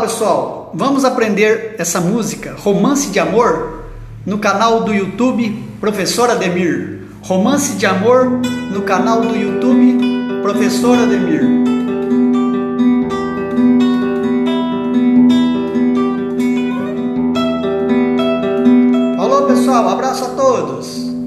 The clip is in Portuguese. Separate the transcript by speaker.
Speaker 1: pessoal, vamos aprender essa música, Romance de Amor, no canal do YouTube Professor Ademir. Romance de Amor no canal do YouTube Professor Ademir. Falou pessoal, abraço a todos!